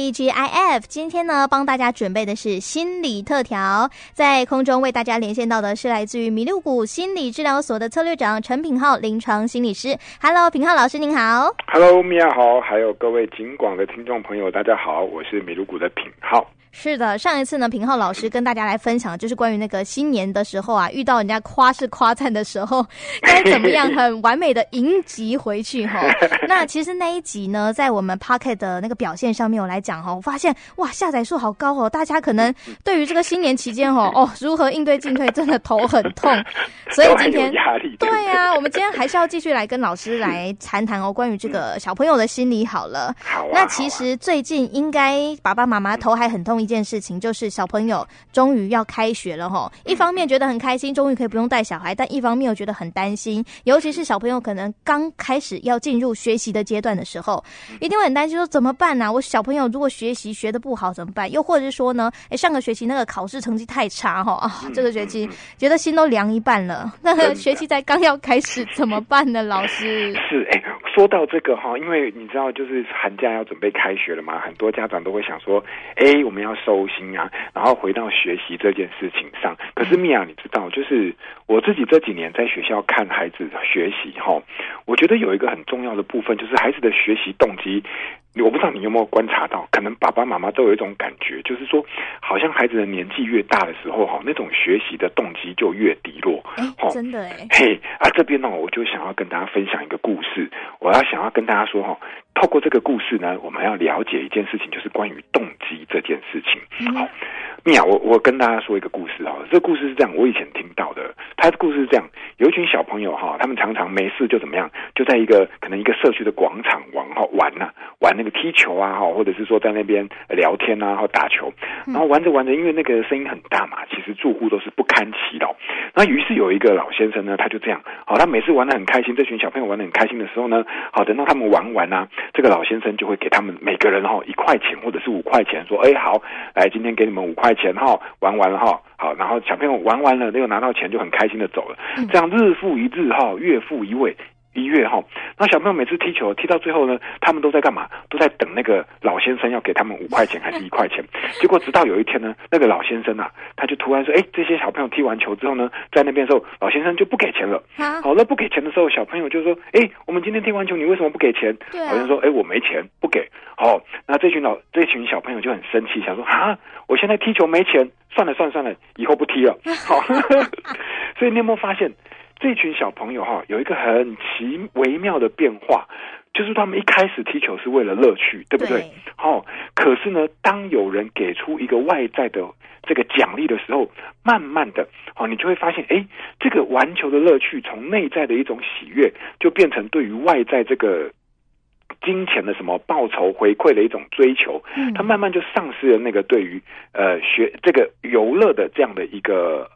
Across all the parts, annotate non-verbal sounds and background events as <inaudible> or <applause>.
TGIF 今天呢，帮大家准备的是心理特调，在空中为大家连线到的是来自于米露谷心理治疗所的策略长陈品浩临床心理师。Hello，品浩老师您好。Hello，米娅好，还有各位警广的听众朋友，大家好，我是米露谷的品浩。是的，上一次呢，平浩老师跟大家来分享，就是关于那个新年的时候啊，遇到人家夸是夸赞的时候，该怎么样 <laughs> 很完美的迎击回去哈。<laughs> 那其实那一集呢，在我们 Pocket 的那个表现上面，我来讲哈，我发现哇，下载数好高哦，大家可能对于这个新年期间哦哦，如何应对进退，真的头很痛。所以今天对啊，我们今天还是要继续来跟老师来谈谈哦，关于这个小朋友的心理好了。好啊。那其实最近应该爸爸妈妈头还很痛。一件事情就是小朋友终于要开学了吼，一方面觉得很开心，终于可以不用带小孩，但一方面又觉得很担心，尤其是小朋友可能刚开始要进入学习的阶段的时候，一定会很担心说怎么办呢、啊？我小朋友如果学习学的不好怎么办？又或者是说呢，哎，上个学期那个考试成绩太差哈啊，这个学期觉得心都凉一半了，那个学期才刚要开始怎么办呢？老师是哎。说到这个哈，因为你知道，就是寒假要准备开学了嘛，很多家长都会想说，哎，我们要收心啊，然后回到学习这件事情上。可是米娅，你知道，就是我自己这几年在学校看孩子学习哈，我觉得有一个很重要的部分，就是孩子的学习动机。我不知道你有没有观察到，可能爸爸妈妈都有一种感觉，就是说，好像孩子的年纪越大的时候，哈，那种学习的动机就越低落。哎，真的哎。嘿，啊，这边呢，我就想要跟大家分享一个故事。我要想要跟大家说，哈，透过这个故事呢，我们要了解一件事情，就是关于动机这件事情。嗯、好，米娅，我我跟大家说一个故事哈。这个故事是这样，我以前听到的。他的故事是这样：有一群小朋友哈，他们常常没事就怎么样，就在一个可能一个社区的广场玩哈玩呐、啊，玩那个踢球啊哈，或者是说在那边聊天啊，或打球，然后玩着玩着，因为那个声音很大嘛，其实住户都是不堪其扰。那于是有一个老先生呢，他就这样，好，他每次玩的很开心，这群小朋友玩的很开心的时候呢，好，等到他们玩完啊，这个老先生就会给他们每个人哈一块钱或者是五块钱，说，哎，好，来，今天给你们五块钱哈，玩完了哈，好，然后小朋友玩完了，那个拿到钱就很开心的走了，这样日复一日哈，月复一位。一月哈，那小朋友每次踢球踢到最后呢，他们都在干嘛？都在等那个老先生要给他们五块钱还是一块钱？<laughs> 结果直到有一天呢，那个老先生啊，他就突然说：“哎，这些小朋友踢完球之后呢，在那边的时候，老先生就不给钱了。好了，不给钱的时候，小朋友就说：哎，我们今天踢完球，你为什么不给钱？老先生说：哎，我没钱，不给。好，那这群老这群小朋友就很生气，想说：啊，我现在踢球没钱，算了算了算了，以后不踢了。好，<laughs> 所以你有没有发现？这群小朋友哈，有一个很奇微妙的变化，就是他们一开始踢球是为了乐趣，对不对？好，可是呢，当有人给出一个外在的这个奖励的时候，慢慢的，好，你就会发现，哎，这个玩球的乐趣从内在的一种喜悦，就变成对于外在这个金钱的什么报酬回馈的一种追求，他慢慢就丧失了那个对于呃学这个游乐的这样的一个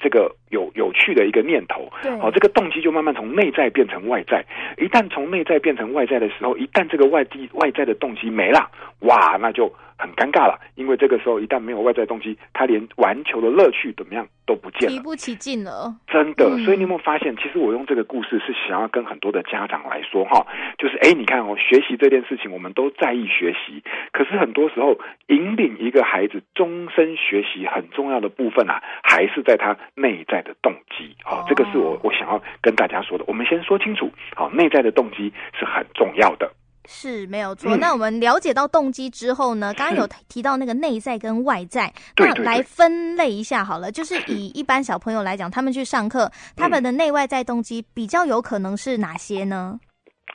这个。有有趣的一个念头，好，这个动机就慢慢从内在变成外在。一旦从内在变成外在的时候，一旦这个外地外在的动机没了，哇，那就很尴尬了。因为这个时候一旦没有外在动机，他连玩球的乐趣怎么样都不见了，提不起劲了。真的，所以你有没有发现，其实我用这个故事是想要跟很多的家长来说，哈，就是哎，你看哦，学习这件事情，我们都在意学习，可是很多时候引领一个孩子终身学习很重要的部分啊，还是在他内在的动机，好，这个是我我想要跟大家说的。我们先说清楚，好，内在的动机是很重要的，是没有错。那我们了解到动机之后呢，刚刚有提到那个内在跟外在，那来分类一下好了。就是以一般小朋友来讲，他们去上课，他们的内外在动机比较有可能是哪些呢？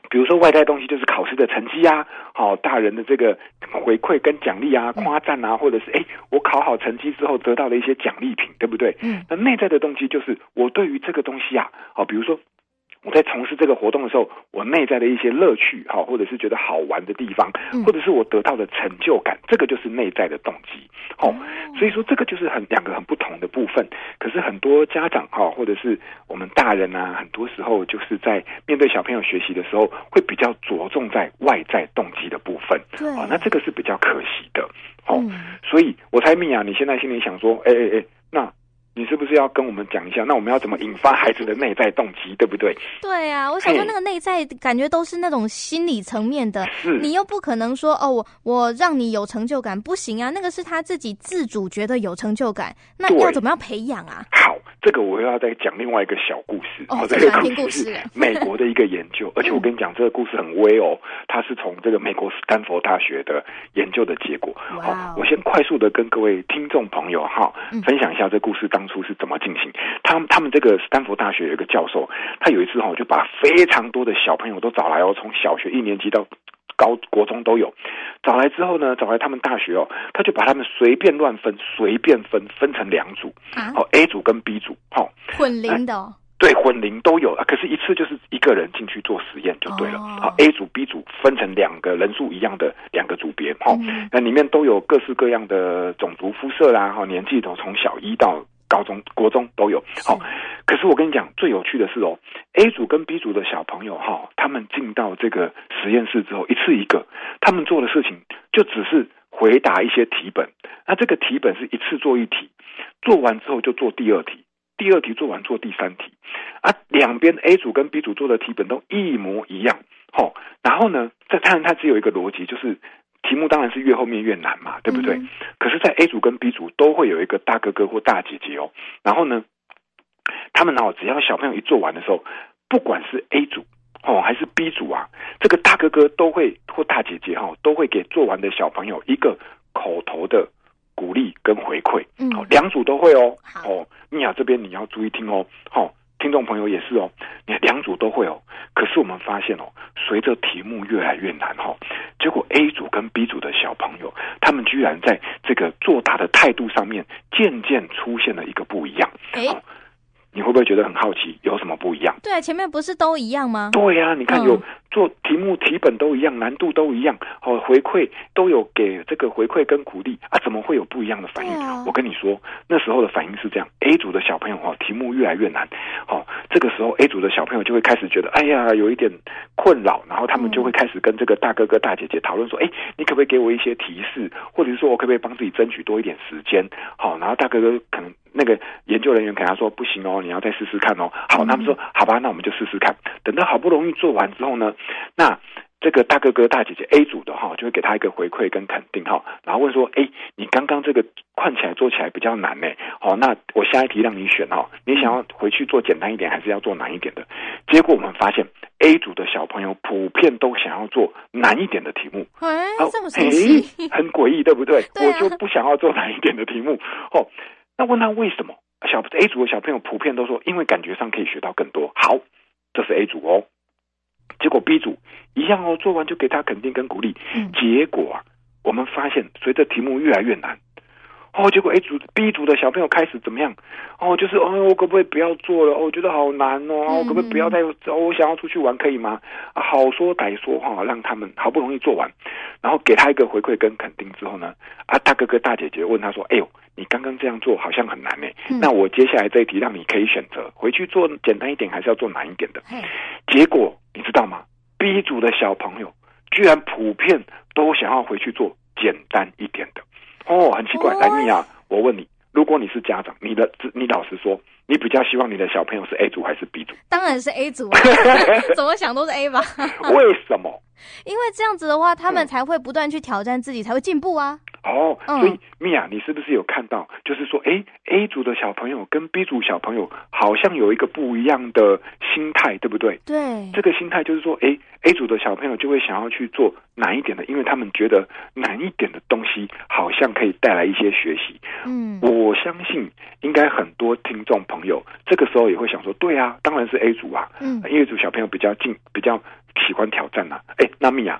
比如说外在东西就是考试的成绩啊，好，大人的这个回馈跟奖励啊，夸赞啊，或者是哎，我考好成绩之后得到了一些奖励品，对不对？嗯。那内在的动机就是我对于这个东西啊，好，比如说我在从事这个活动的时候，我内在的一些乐趣，哈，或者是觉得好玩的地方，或者是我得到的成就感，这个就是内在的动机，哦，所以说这个就是很两个很不同的部分。可是很多家长哈，或者是我们大人啊，很多时候就是在面对小朋友学习的时候，会比较着重在外在动机的部分，对，哦，那这个是比较可惜的，哦，所以我猜米娅，你现在心里想说，哎哎哎，那。你是不是要跟我们讲一下？那我们要怎么引发孩子的内在动机，对不对？对啊，我想说那个内在感觉都是那种心理层面的，是你又不可能说哦，我我让你有成就感，不行啊，那个是他自己自主觉得有成就感，那要怎么样培养啊？好，这个我又要再讲另外一个小故事哦，这个故事是美国的一个研究，<laughs> 而且我跟你讲这个故事很威哦，它是从这个美国斯坦福大学的研究的结果。好、哦，我先快速的跟各位听众朋友哈、嗯、分享一下这故事当。当初是怎么进行？他们他们这个斯坦福大学有一个教授，他有一次哈就把非常多的小朋友都找来哦，从小学一年级到高国中都有。找来之后呢，找来他们大学哦，他就把他们随便乱分，随便分分成两组，哦 A 组跟 B 组，哈混龄的。对，混龄都有啊，可是，一次就是一个人进去做实验就对了。好、oh. A 组、B 组分成两个人数一样的两个组别，哈、mm，hmm. 那里面都有各式各样的种族肤色啦，哈，年纪都从小一到高中、国中都有。好，是可是我跟你讲，最有趣的是哦，A 组跟 B 组的小朋友哈，他们进到这个实验室之后，一次一个，他们做的事情就只是回答一些题本。那这个题本是一次做一题，做完之后就做第二题。第二题做完做第三题，啊，两边 A 组跟 B 组做的题本都一模一样，吼，然后呢，这当然它只有一个逻辑，就是题目当然是越后面越难嘛，对不对？嗯、可是，在 A 组跟 B 组都会有一个大哥哥或大姐姐哦，然后呢，他们呢，只要小朋友一做完的时候，不管是 A 组哦还是 B 组啊，这个大哥哥都会或大姐姐哈，都会给做完的小朋友一个口头的。鼓励跟回馈，嗯，两组都会哦。好哦，米娅这边你要注意听哦。好、哦，听众朋友也是哦，你两组都会哦。可是我们发现哦，随着题目越来越难哈、哦，结果 A 组跟 B 组的小朋友，他们居然在这个作答的态度上面渐渐出现了一个不一样。哎、哦，你会不会觉得很好奇？有什么不一样？对啊，前面不是都一样吗？对呀、啊，你看有。嗯做题目题本都一样，难度都一样，哦，回馈都有给这个回馈跟鼓励啊，怎么会有不一样的反应？啊、我跟你说，那时候的反应是这样：A 组的小朋友哦，题目越来越难，哦，这个时候 A 组的小朋友就会开始觉得，哎呀，有一点困扰，然后他们就会开始跟这个大哥哥大姐姐讨论说，哎、嗯，你可不可以给我一些提示，或者是说我可不可以帮自己争取多一点时间？好、哦，然后大哥哥可能那个研究人员跟他说，不行哦，你要再试试看哦。好，他们说好吧，那我们就试试看。等到好不容易做完之后呢，那这个大哥哥大姐姐 A 组的哈，就会给他一个回馈跟肯定哈，然后问说：哎，你刚刚这个看起来做起来比较难呢，好，那我下一题让你选哈，你想要回去做简单一点，还是要做难一点的？结果我们发现 A 组的小朋友普遍都想要做难一点的题目，哎，这么神奇，很诡异，对不对？我就不想要做难一点的题目，哦，那问他为什么？小 A 组的小朋友普遍都说，因为感觉上可以学到更多。好，这是 A 组哦。结果 B 组一样哦，做完就给他肯定跟鼓励。嗯、结果啊，我们发现随着题目越来越难，哦，结果 A 组、B 组的小朋友开始怎么样？哦，就是哦，我可不可以不要做了？哦，我觉得好难哦，我可不可以不要再？哦，我想要出去玩，可以吗？啊，好说歹说哈，让他们好不容易做完，然后给他一个回馈跟肯定之后呢，啊，大哥哥大姐姐问他说：“哎呦。”你刚刚这样做好像很难呢，嗯、那我接下来这一题让你可以选择回去做简单一点，还是要做难一点的？结果你知道吗？B 组的小朋友居然普遍都想要回去做简单一点的。哦，很奇怪。来，米娅，我问你，如果你是家长，你的你老实说，你比较希望你的小朋友是 A 组还是 B 组？<laughs> 当然是 A 组啊，<laughs> 怎么想都是 A 吧？<laughs> 为什么？因为这样子的话，他们才会不断去挑战自己，才会进步啊。哦，所以米娅，你是不是有看到？就是说，哎，A 组的小朋友跟 B 组小朋友好像有一个不一样的心态，对不对？对，这个心态就是说，哎，A 组的小朋友就会想要去做难一点的，因为他们觉得难一点的东西好像可以带来一些学习。嗯，我相信应该很多听众朋友这个时候也会想说，对啊，当然是 A 组啊，嗯，A 组小朋友比较近，比较喜欢挑战呐、啊。哎，那米娅。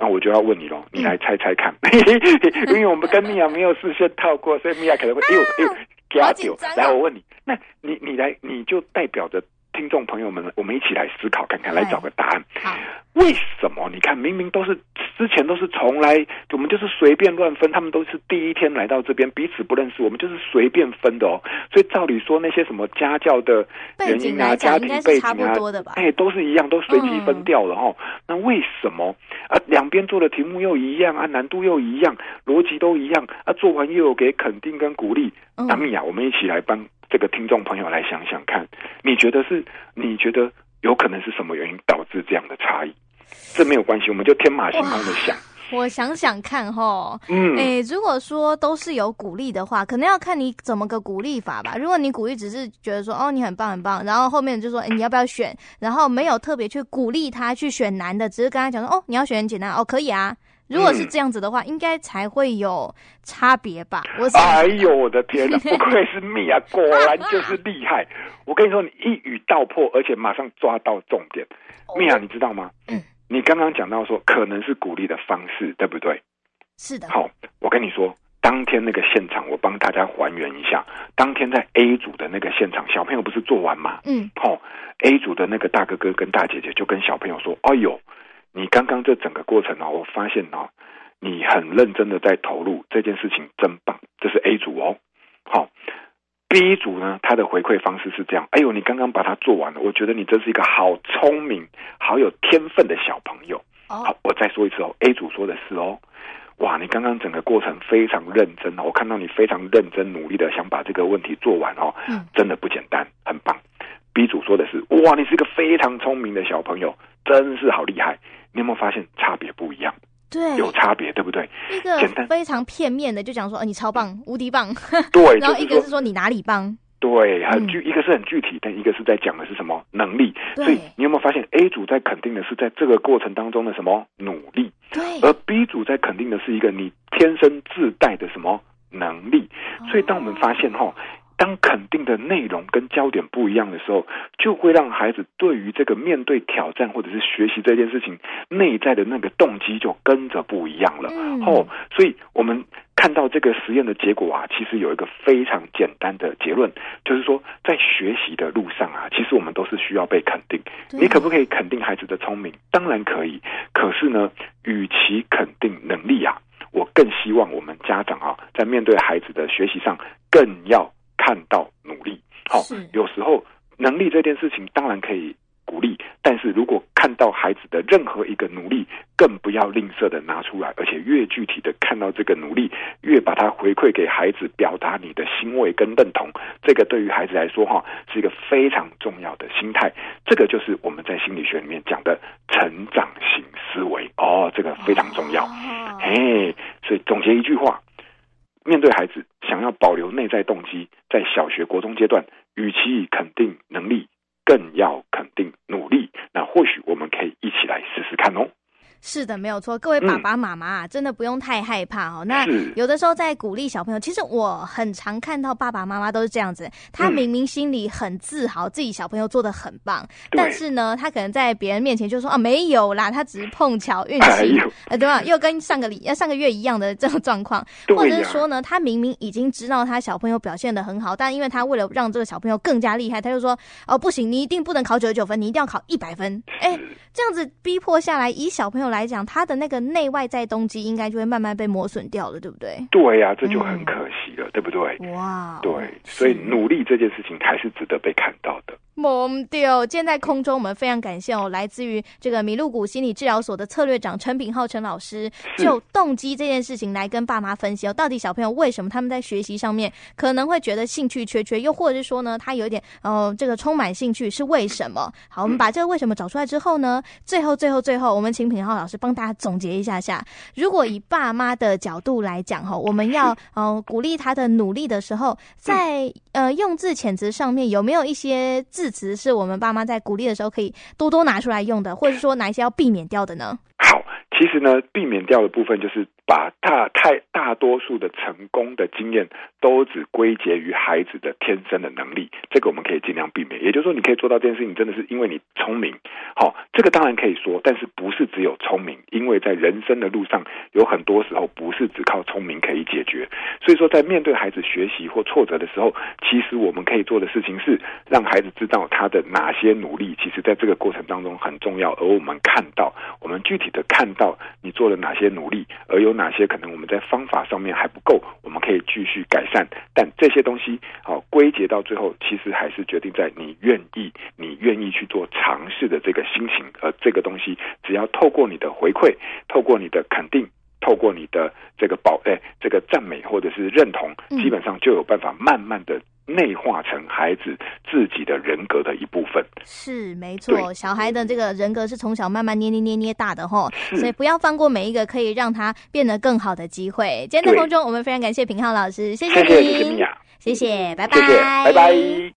那我就要问你喽，你来猜猜看，嗯、<laughs> 因为我们跟米娅没有事先套过，所以米娅可能会哎呦哎呦，给他丢。来，我问你，那你你来，你就代表着听众朋友们，我们一起来思考看看，来找个答案。好，为什么？你看，明明都是之前都是从来，我们就是随便乱分，他们都是第一天来到这边，彼此不认识，我们就是随便分的哦。所以照理说，那些什么家教的原因啊，家庭背景啊，哎，都是一样，都随机分掉了哦。嗯、那为什么啊？两边做的题目又一样啊，难度又一样，逻辑都一样啊，做完又有给肯定跟鼓励。那米娅，我们一起来帮这个听众朋友来想想看，你觉得是？你觉得有可能是什么原因导致这样的差异？这没有关系，我们就天马行空的想。我想想看哈，嗯，哎、欸，如果说都是有鼓励的话，可能要看你怎么个鼓励法吧。如果你鼓励只是觉得说，哦，你很棒很棒，然后后面就说，哎、欸，你要不要选？然后没有特别去鼓励他去选难的，只是跟他讲说，哦，你要选很简单，哦，可以啊。如果是这样子的话，嗯、应该才会有差别吧？我哎呦，我的天哪，<laughs> 不愧是蜜啊，果然就是厉害。我跟你说，你一语道破，而且马上抓到重点。蜜啊，你知道吗？嗯。你刚刚讲到说，可能是鼓励的方式，对不对？是的。好，我跟你说，当天那个现场，我帮大家还原一下。当天在 A 组的那个现场，小朋友不是做完吗？嗯。好，A 组的那个大哥哥跟大姐姐就跟小朋友说：“哎呦，你刚刚这整个过程呢，我发现哦，你很认真的在投入这件事情，真棒。”这是 A 组哦。好。B 组呢，他的回馈方式是这样：哎呦，你刚刚把它做完了，我觉得你真是一个好聪明、好有天分的小朋友。好，我再说一次哦。A 组说的是哦，哇，你刚刚整个过程非常认真哦，我看到你非常认真努力的想把这个问题做完哦，嗯，真的不简单，很棒。B 组说的是，哇，你是一个非常聪明的小朋友，真是好厉害。你有没有发现差别不一样？对，有差别，对不对？一个非常片面的就讲说，哦，你超棒，无敌棒。<laughs> 对，<laughs> 然后一个是说你哪里棒。对，很具，一个是很具体，但一个是在讲的是什么能力。所以你有没有发现，A 组在肯定的是在这个过程当中的什么努力？对，而 B 组在肯定的是一个你天生自带的什么能力。所以当我们发现哈。当肯定的内容跟焦点不一样的时候，就会让孩子对于这个面对挑战或者是学习这件事情内在的那个动机就跟着不一样了。嗯、哦，所以我们看到这个实验的结果啊，其实有一个非常简单的结论，就是说在学习的路上啊，其实我们都是需要被肯定。你可不可以肯定孩子的聪明？当然可以。可是呢，与其肯定能力啊，我更希望我们家长啊，在面对孩子的学习上更要。看到努力，好，有时候能力这件事情当然可以鼓励，但是如果看到孩子的任何一个努力，更不要吝啬的拿出来，而且越具体的看到这个努力，越把它回馈给孩子，表达你的欣慰跟认同，这个对于孩子来说哈，是一个非常重要的心态。这个就是我们在心理学里面讲的成长型思维哦，这个非常重要。哎，所以总结一句话。面对孩子想要保留内在动机，在小学、国中阶段，与其肯定能力，更要肯定努力。那或许我们可以一起来试试看哦。是的，没有错。各位爸爸妈妈啊，嗯、真的不用太害怕哦。那有的时候在鼓励小朋友，其实我很常看到爸爸妈妈都是这样子。他明明心里很自豪，自己小朋友做的很棒，嗯、但是呢，他可能在别人面前就说啊，没有啦，他只是碰巧运气，呃、哎，对吧？又跟上个礼、上个月一样的这种状况，或者是说呢，他明明已经知道他小朋友表现的很好，但因为他为了让这个小朋友更加厉害，他就说哦，不行，你一定不能考九十九分，你一定要考一百分。哎。这样子逼迫下来，以小朋友来讲，他的那个内外在动机应该就会慢慢被磨损掉了，对不对？对呀、啊，这就很可惜了，嗯、对不对？哇，对，所以努力这件事情还是值得被看到的。懵掉！今天在空中，我们非常感谢哦，来自于这个麋鹿谷心理治疗所的策略长陈品浩陈老师，就动机这件事情来跟爸妈分析哦，到底小朋友为什么他们在学习上面可能会觉得兴趣缺缺，又或者是说呢，他有一点呃这个充满兴趣是为什么？好，我们把这个为什么找出来之后呢，最后最后最后，我们请品浩老师帮大家总结一下下，如果以爸妈的角度来讲哈，我们要呃鼓励他的努力的时候，在呃用字遣词上面有没有一些字？词是我们爸妈在鼓励的时候可以多多拿出来用的，或者说哪一些要避免掉的呢？其实呢，避免掉的部分就是把大太大多数的成功的经验都只归结于孩子的天生的能力，这个我们可以尽量避免。也就是说，你可以做到这件事情，真的是因为你聪明。好，这个当然可以说，但是不是只有聪明？因为在人生的路上，有很多时候不是只靠聪明可以解决。所以说，在面对孩子学习或挫折的时候，其实我们可以做的事情是让孩子知道他的哪些努力，其实在这个过程当中很重要。而我们看到，我们具体的看到你做了哪些努力，而有哪些可能我们在方法上面还不够，我们可以继续改善。但这些东西，好归结到最后，其实还是决定在你愿意，你愿意去做尝试的这个心情。而这个东西，只要透过你的回馈，透过你的肯定。透过你的这个宝哎，这个赞美或者是认同，基本上就有办法慢慢的内化成孩子自己的人格的一部分。是没错，小孩的这个人格是从小慢慢捏捏捏捏大的吼，所以不要放过每一个可以让他变得更好的机会。今天的空中，我们非常感谢平浩老师，谢谢你，谢谢，谢谢，拜拜，谢谢，拜拜。